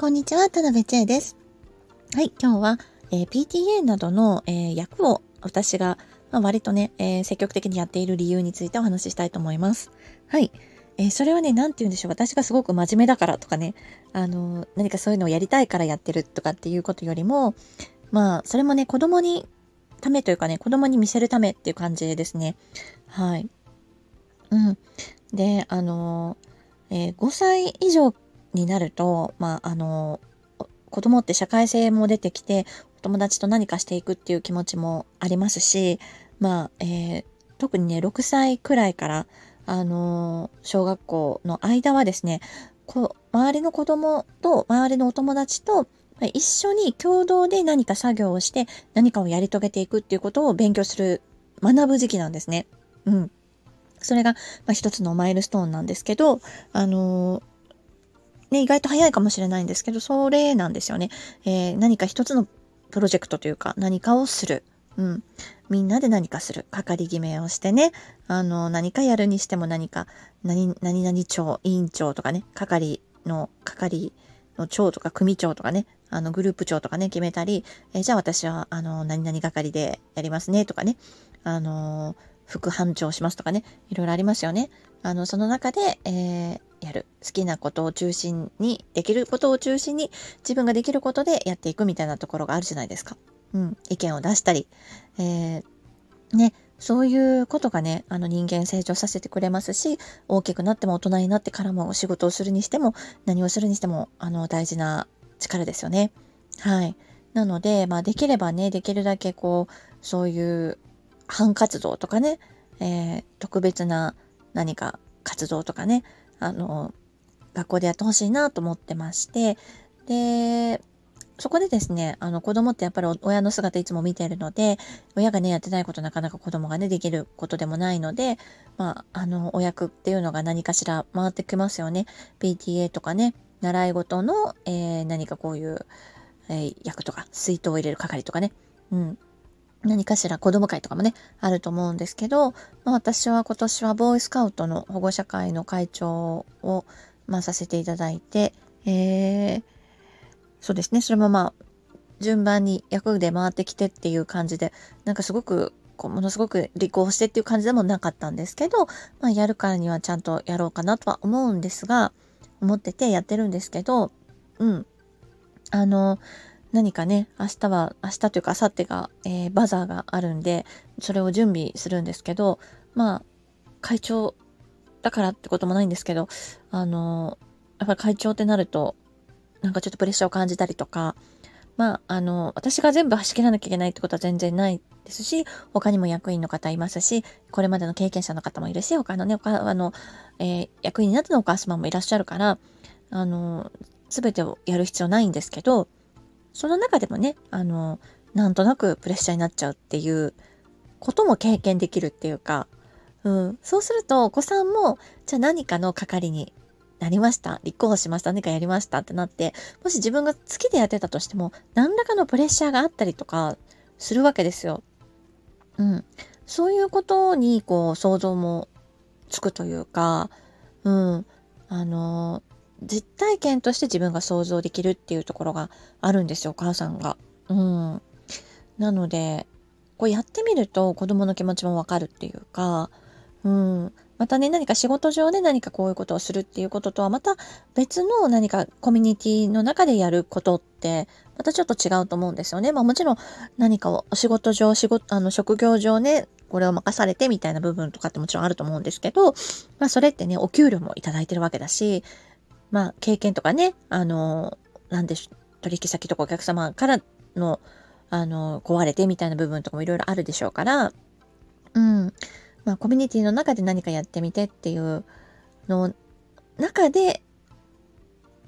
こんにちは、田辺千恵です。はい、今日は、えー、PTA などの、えー、役を私が、まあ、割とね、えー、積極的にやっている理由についてお話ししたいと思います。はい。え、それはね、なんて言うんでしょう。私がすごく真面目だからとかね、あの何かそういうのをやりたいからやってるとかっていうことよりも、まあ、それもね、子供にためというかね、子供に見せるためっていう感じですね。はい。うん。で、あのえ、5歳以上になると、まあ、あの、子供って社会性も出てきて、お友達と何かしていくっていう気持ちもありますし、まあ、えー、特にね、6歳くらいから、あの小学校の間はですね、こ周りの子供と、周りのお友達と、一緒に共同で何か作業をして何かをやり遂げていくっていうことを勉強する、学ぶ時期なんですね。うん。それが、まあ、一つのマイルストーンなんですけど、あのね、意外と早いかもしれないんですけど、それなんですよね。えー、何か一つのプロジェクトというか、何かをする。うん。みんなで何かする。係決めをしてね。あの、何かやるにしても何か、何、何々長、委員長とかね、係の、係の長とか組長とかね、あの、グループ長とかね、決めたり、えー、じゃあ私は、あの、何々係でやりますね、とかね。あの、副班長しますとかね、いろいろありますよね。あの、その中で、えー、やる。好きなことを中心に、できることを中心に、自分ができることでやっていくみたいなところがあるじゃないですか。うん。意見を出したり、えー、ね、そういうことがね、あの人間成長させてくれますし、大きくなっても大人になってからも仕事をするにしても、何をするにしても、あの、大事な力ですよね。はい。なので、まあ、できればね、できるだけこう、そういう反活動とかね、えー、特別な何か活動とかね、あの、学校でやってほしいなと思ってまして、で、そこでですね、あの子供ってやっぱり親の姿いつも見てるので、親がね、やってないことなかなか子供がね、できることでもないので、まあ、あの、お役っていうのが何かしら回ってきますよね。PTA とかね、習い事の、えー、何かこういう、えー、役とか、水筒を入れる係とかね。うん。何かしら子供会とかもね、あると思うんですけど、まあ、私は今年はボーイスカウトの保護者会の会長を、まあ、させていただいて、えー、そうですね、それもまあ、順番に役で回ってきてっていう感じで、なんかすごく、こうものすごく履行してっていう感じでもなかったんですけど、まあ、やるからにはちゃんとやろうかなとは思うんですが、思っててやってるんですけど、うん。あの、何かね、明日は、明日というか明後日が、えー、バザーがあるんで、それを準備するんですけど、まあ、会長だからってこともないんですけど、あの、やっぱり会長ってなると、なんかちょっとプレッシャーを感じたりとか、まあ、あの、私が全部走り切らなきゃいけないってことは全然ないですし、他にも役員の方いますし、これまでの経験者の方もいるし、他のね、他あの、えー、役員になってのお母様もいらっしゃるから、あの、すべてをやる必要ないんですけど、その中でもね、あの、なんとなくプレッシャーになっちゃうっていうことも経験できるっていうか、うん、そうするとお子さんも、じゃあ何かの係になりました。立候補しました。何かやりましたってなって、もし自分が好きでやってたとしても、何らかのプレッシャーがあったりとかするわけですよ。うん。そういうことに、こう、想像もつくというか、うん。あの、実体験として自分が想像できるっていうところがあるんですよ、お母さんが。うん。なので、こうやってみると子供の気持ちもわかるっていうか、うん。またね、何か仕事上で何かこういうことをするっていうこととはまた別の何かコミュニティの中でやることってまたちょっと違うと思うんですよね。まあもちろん何かを仕事上、仕事、あの職業上ね、これを任されてみたいな部分とかってもちろんあると思うんですけど、まあそれってね、お給料もいただいてるわけだし、まあ、経験とかね、あの、なんでしょう、取引先とかお客様からの、あの、壊れてみたいな部分とかもいろいろあるでしょうから、うん。まあ、コミュニティの中で何かやってみてっていうの中で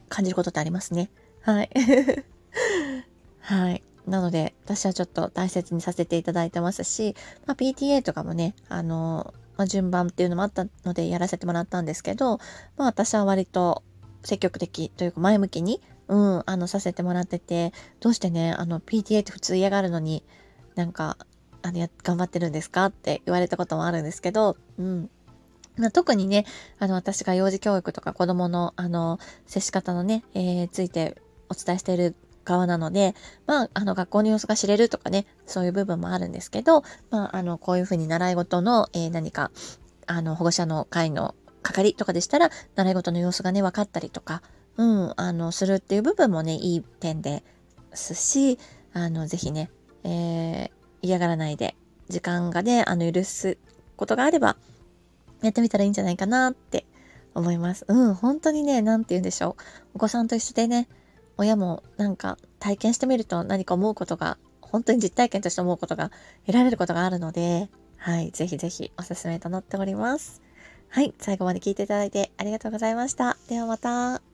感じることってありますね。はい。はい。なので、私はちょっと大切にさせていただいてますし、まあ、PTA とかもね、あの、まあ、順番っていうのもあったのでやらせてもらったんですけど、まあ、私は割と積極的というか前向きに、うん、あの、させてもらってて、どうしてね、あの、PTA って普通嫌がるのに、なんか、あの、や、頑張ってるんですかって言われたこともあるんですけど、うん。ま、特にね、あの、私が幼児教育とか子供の、あの、接し方のね、えー、ついて、お伝えしている側なので、まあ、あの、学校の様子が知れるとかね、そういう部分もあるんですけど、まあ、あの、こういうふうに習い事の、えー、何か、あの、保護者の会の係とかでしたら、習い事の様子がね、分かったりとか、うん、あの、するっていう部分もね、いい点ですし、あの、ぜひね、えー、嫌がらないで、時間がね、あの、許すことがあれば、やってみたらいいんじゃないかなって思います。うん、本当にね、なんて言うんでしょう。お子さんと一緒でね、親もなんか体験してみると何か思うことが、本当に実体験として思うことが得られることがあるので、はい、ぜひぜひおすすめとなっております。はい、最後まで聞いていただいてありがとうございました。ではまた。